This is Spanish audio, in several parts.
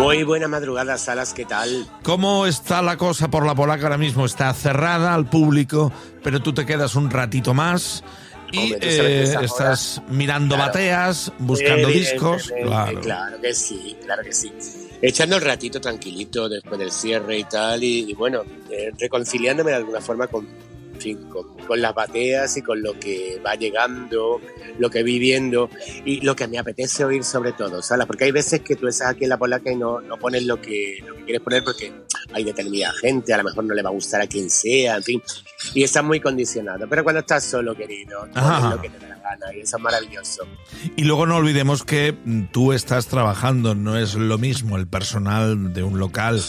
Muy buena madrugada, Salas, ¿qué tal? ¿Cómo está la cosa por la polaca ahora mismo? Está cerrada al público, pero tú te quedas un ratito más y Hombre, eh, estás horas- mirando Claro. bateas, buscando discos. Claro. Claro que sí, claro que sí. Echando el ratito tranquilito después del cierre y tal, y, y bueno, eh, reconciliándome de alguna forma con, en fin, con, con las bateas y con lo que va llegando, lo que viviendo y lo que me apetece oír sobre todo, ¿sabes? Porque hay veces que tú estás aquí en la polaca y no, no pones lo que, lo que quieres poner porque hay determinada gente, a lo mejor no le va a gustar a quien sea, en fin, y estás muy condicionado. Pero cuando estás solo, querido, pones lo que te da la gana y eso es maravilloso. Y luego no olvidemos que mm, tú estás trabajando, no es lo mismo el personal de un local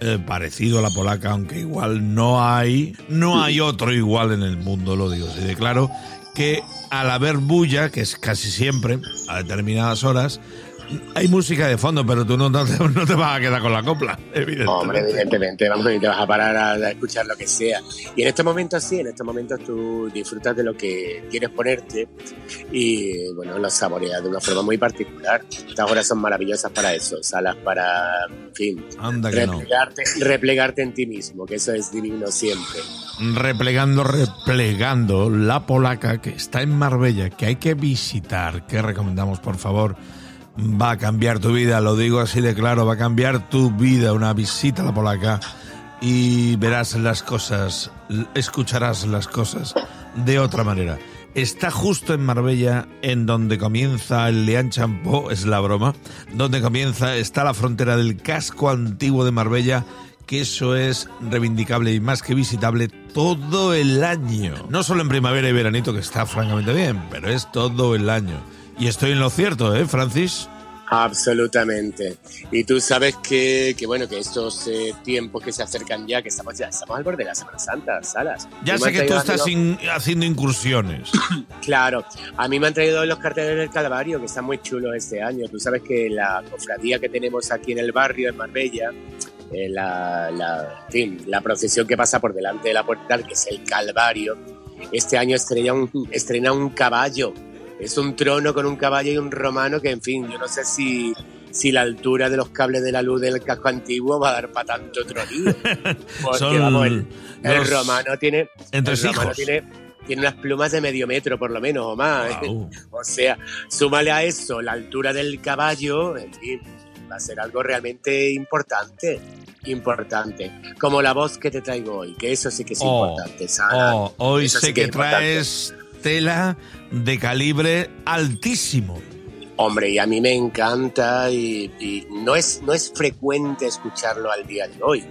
eh, parecido a la polaca, aunque igual no hay, no hay otro igual en el mundo, lo digo así de claro, que al haber bulla, que es casi siempre, a determinadas horas, hay música de fondo, pero tú no, no te, no te vas a quedar con la copla, Hombre, evidentemente. evidentemente, vamos, y te vas a parar a, a escuchar lo que sea. Y en estos momentos sí, en estos momentos tú disfrutas de lo que quieres ponerte y, bueno, lo saboreas de una forma muy particular. Estas horas son maravillosas para eso, salas para, en fin, Anda que no. replegarte, replegarte en ti mismo, que eso es divino siempre. replegando, replegando la polaca que está en Marbella, que hay que visitar, que recomendamos por favor. Va a cambiar tu vida, lo digo así de claro, va a cambiar tu vida una visita a la polaca y verás las cosas, escucharás las cosas de otra manera. Está justo en Marbella, en donde comienza el Leán Champó, es la broma, donde comienza, está la frontera del casco antiguo de Marbella, que eso es reivindicable y más que visitable todo el año. No solo en primavera y veranito, que está francamente bien, pero es todo el año. Y estoy en lo cierto, ¿eh, Francis? Absolutamente. Y tú sabes que, que bueno, que estos eh, tiempos que se acercan ya, que estamos ya, estamos al borde de la Semana Santa, Salas. Ya sé que tú estás amigos- in- haciendo incursiones. Claro, a mí me han traído los carteles del Calvario, que están muy chulos este año. Tú sabes que la cofradía que tenemos aquí en el barrio, en Marbella, eh, la, la, en fin, la procesión que pasa por delante de la puerta, que es el Calvario, este año estrena un, estrena un caballo. Es un trono con un caballo y un romano que, en fin, yo no sé si, si la altura de los cables de la luz del casco antiguo va a dar para tanto tronillo. Porque, Son vamos, el, romano tiene... entre el romano tiene, tiene unas plumas de medio metro, por lo menos, o más. O sea, súmale a eso la altura del caballo, en fin, va a ser algo realmente importante. Importante. Como la voz que te traigo hoy, que eso sí que es Oh, importante. Oh, hoy Eso sí sé que que importante. traes tela de calibre altísimo. Hombre, y a mí me encanta y, no, es, no es frecuente escucharlo al día de hoy.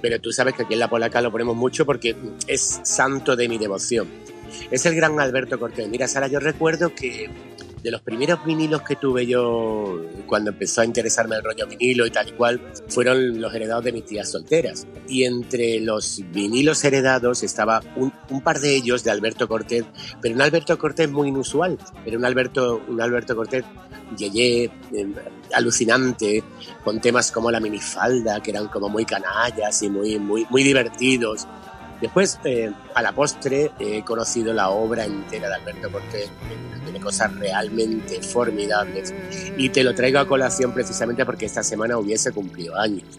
Pero tú sabes que aquí en La Polaca lo ponemos mucho porque es santo de mi devoción. Es el gran Alberto Cortés. Mira, Sara, yo recuerdo que de los primeros vinilos que tuve yo cuando empezó a interesarme el rollo vinilo y tal y cual, fueron los heredados de mis tías solteras. Y entre los vinilos heredados estaba un, un par de ellos de Alberto Cortés, pero un Alberto Cortés muy inusual. Era un Alberto, un Alberto Cortés yeye, eh, alucinante, con temas como la minifalda, que eran como muy canallas y muy, muy, muy divertidos. Después, eh, a la postre, he conocido la obra entera de Alberto Cortés, que tiene cosas realmente formidables, y te lo traigo a colación precisamente porque esta semana hubiese cumplido años.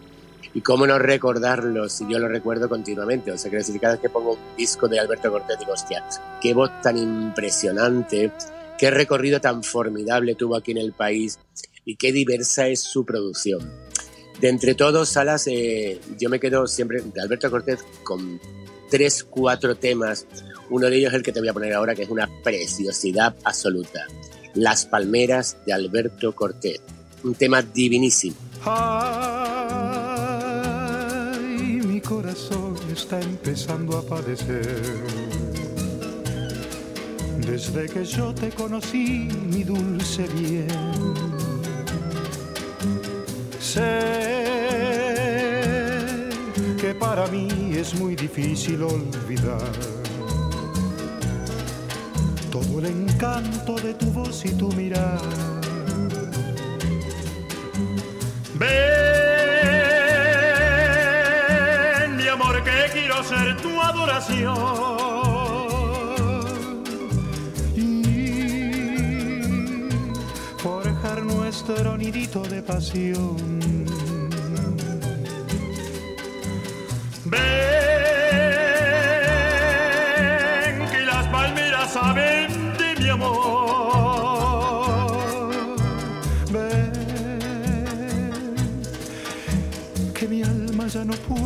Y cómo no recordarlo si yo lo recuerdo continuamente. O sea, quiero decir, cada vez que pongo un disco de Alberto Cortés, digo, hostia, qué voz tan impresionante, qué recorrido tan formidable tuvo aquí en el país y qué diversa es su producción. De entre todos, Salas, eh, yo me quedo siempre de Alberto Cortés con tres, cuatro temas. Uno de ellos es el que te voy a poner ahora, que es una preciosidad absoluta. Las Palmeras de Alberto Cortés. Un tema divinísimo. Ay, mi corazón está empezando a padecer. Desde que yo te conocí, mi dulce bien. Sé que para mí es muy difícil olvidar todo el encanto de tu voz y tu mirar. Ven, mi amor, que quiero ser tu adoración. de pasión. Ven, que las palmeras saben de mi amor. Ven, que mi alma ya no puede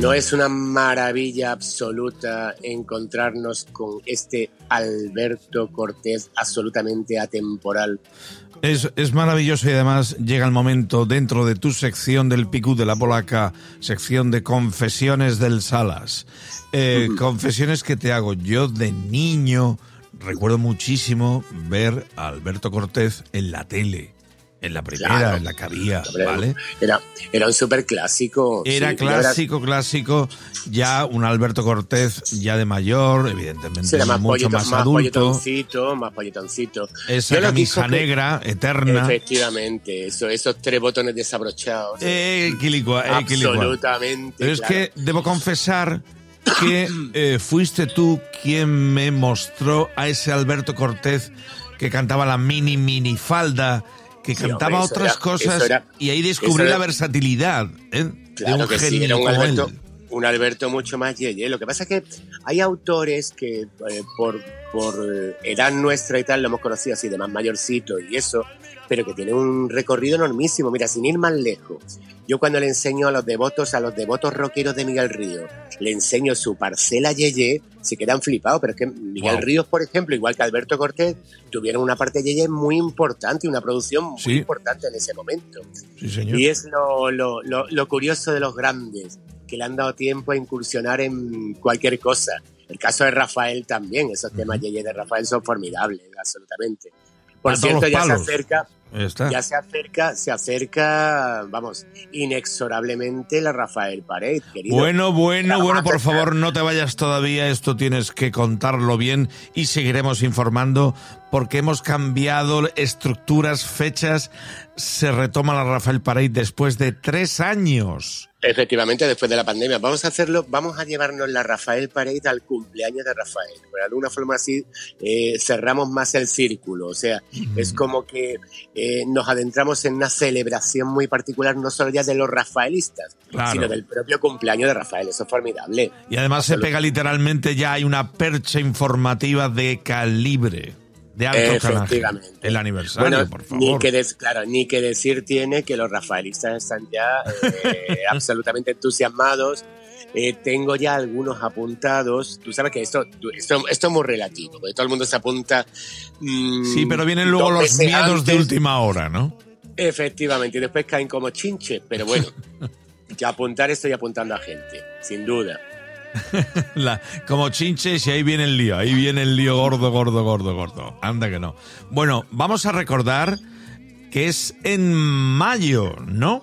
No es una maravilla absoluta encontrarnos con este Alberto Cortés absolutamente atemporal. Es, es, maravilloso y además llega el momento dentro de tu sección del Picú de la Polaca, sección de confesiones del Salas. Eh, confesiones que te hago yo de niño. Recuerdo muchísimo ver a Alberto Cortés en la tele. En la primera, Claro. en la que había, ¿vale? Era, era un súper clásico. Era clásico, clásico, ya un Alberto Cortés ya de mayor, evidentemente Era más, mucho más más adulto. polletoncito, más polletoncito. Esa Yo camisa que- negra, eterna. Efectivamente, eso, esos tres botones desabrochados. Eh, quilicua, eh. Absolutamente. Pero es claro. que debo confesar que eh, fuiste tú quien me mostró a ese Alberto Cortés que cantaba la mini mini falda, que Sí, cantaba hombre, otras era- cosas era- y ahí descubrí era- la versatilidad ¿eh? de un que sí, genio era un como Alberto, él. un Alberto mucho más yeye. Lo que pasa es que hay autores que eh, por, por eh, edad nuestra y tal lo hemos conocido así de más mayorcito y eso, pero que tiene un recorrido enormísimo. Mira, sin ir más lejos, yo cuando le enseño a los devotos, a los devotos rockeros de Miguel Ríos, le enseño su parcela yeye, se quedan flipados, pero es que Miguel Wow. Ríos, por ejemplo, igual que Alberto Cortés, tuvieron una parte yeye muy importante, una producción muy Sí. importante en ese momento. Sí, señor. Y es lo, lo, lo, lo curioso de los grandes, que le han dado tiempo a incursionar en cualquier cosa. El caso de Rafael también, esos temas yeye de Rafael son formidables, absolutamente. Por cierto, ya se acerca, ya se acerca, se acerca, vamos, inexorablemente la Rafael Pared, querido. Bueno, bueno, bueno, por favor, no te vayas todavía, esto tienes que contarlo bien y seguiremos informando porque hemos cambiado estructuras, fechas, se retoma la Rafael Pareid después de tres años. Efectivamente, después de la pandemia. Vamos a hacerlo, vamos a llevarnos la Rafael Pared al cumpleaños de Rafael. De alguna forma así eh, cerramos más el círculo. O sea, es como que eh, nos adentramos en una celebración muy particular, no solo ya de los rafaelistas, Claro. sino del propio cumpleaños de Rafael. Eso es formidable. Y además se pega literalmente, ya hay una percha informativa de calibre, de alto canaje. Efectivamente. El aniversario, Bueno, por Ni favor. que, des- claro, ni que decir tiene que los rafaelistas están ya eh, absolutamente entusiasmados. Eh, tengo ya algunos apuntados. Tú sabes que esto, esto, esto es muy relativo, porque todo el mundo se apunta. mm, Sí, pero vienen luego los miedos de última hora, ¿no? Efectivamente, y después caen como chinches, pero bueno, ya apuntar estoy apuntando a gente, sin duda. La- como chinches y ahí viene el lío, ahí viene el lío gordo, gordo, gordo, gordo. Anda que no. Bueno, vamos a recordar que es en mayo, ¿no?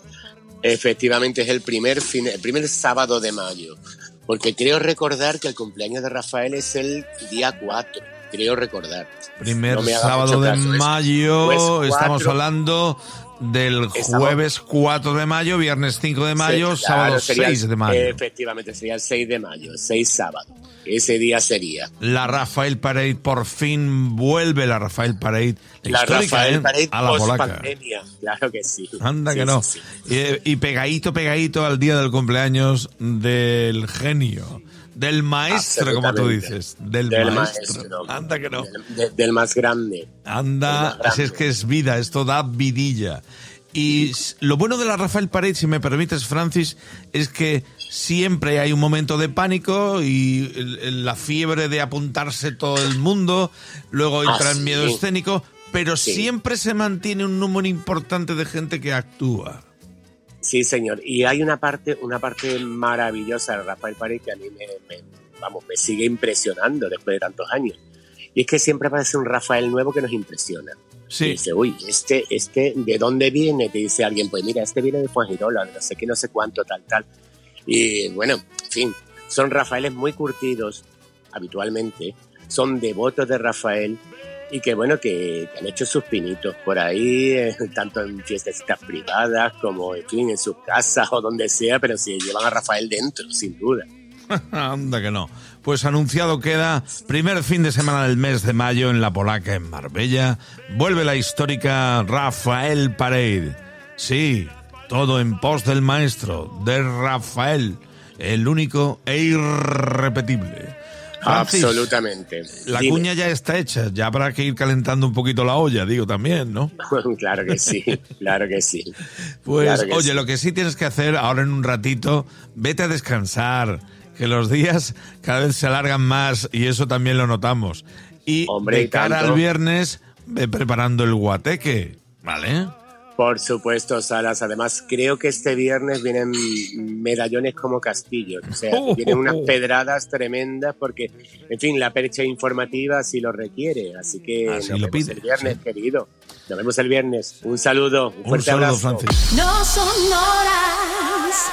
Efectivamente, es el primer, fin, el primer sábado de mayo. Porque creo recordar que el cumpleaños de Rafael es el día 4. Creo recordar. Primer No sábado de mayo, pues estamos hablando del jueves 4 de mayo, viernes 5 de mayo, Sí, sábado claro, sería el- 6 de mayo. Efectivamente, sería el 6 de mayo, el 6 sábado. Ese día sería. La Rafael Parade, por fin vuelve la Rafael Parade. La Rafael ¿eh? Pared a la polaca. pandemia. Claro que sí. Anda Sí, que no. sí. Y, y pegadito, pegadito al día del cumpleaños del genio, del maestro, como tú dices, del, Del maestro. maestro. Anda que no. Del, de- del más grande. Anda, así es que es vida, esto da vidilla. Y lo bueno de la Rafael Pared, si me permites, Francis, es que siempre hay un momento de pánico y la fiebre de apuntarse todo el mundo, luego entra el miedo escénico, pero Sí. siempre se mantiene un número importante de gente que actúa. Sí, señor. Y hay una parte, una parte maravillosa de Rafael Pared que a mí me, me- vamos, me sigue impresionando después de tantos años. Y es que siempre aparece un Rafael nuevo que nos impresiona. Y dice, uy, este, este, ¿de dónde viene? Te dice alguien, pues mira, este viene de Fuengirola, no sé qué, no sé cuánto, tal, tal. Y bueno, en fin, son Rafaeles muy curtidos, habitualmente, son devotos de Rafael y que bueno, que, han hecho sus pinitos por ahí, eh, tanto en fiestas privadas como, en en sus casas o donde sea, pero si llevan a Rafael dentro, sin duda. anda que no. Pues anunciado queda, primer fin de semana del mes de mayo en la Polaca, en Marbella, vuelve la histórica Rafael Parade. Sí, todo en pos del maestro, de Rafael, el único e irrepetible. Francis, Absolutamente. La Dime. cuña ya está hecha, ya habrá que ir calentando un poquito la olla, digo también, ¿no? claro que sí, claro que sí. Pues, Claro que oye, sí. lo que sí tienes que hacer ahora en un ratito, vete a descansar, que los días cada vez se alargan más y eso también lo notamos. Y Hombre, de y cara tanto. al viernes, ve preparando el guateque, ¿vale? Por supuesto, Salas. Además, creo que este viernes vienen medallones como castillos. O sea, Oh, vienen unas pedradas tremendas porque, en fin, la percha informativa así lo requiere. Así que Así nos lo vemos pide, el viernes, sí. querido. Nos vemos el viernes. Un saludo, un Un fuerte saludo, abrazo. Francis. No son horas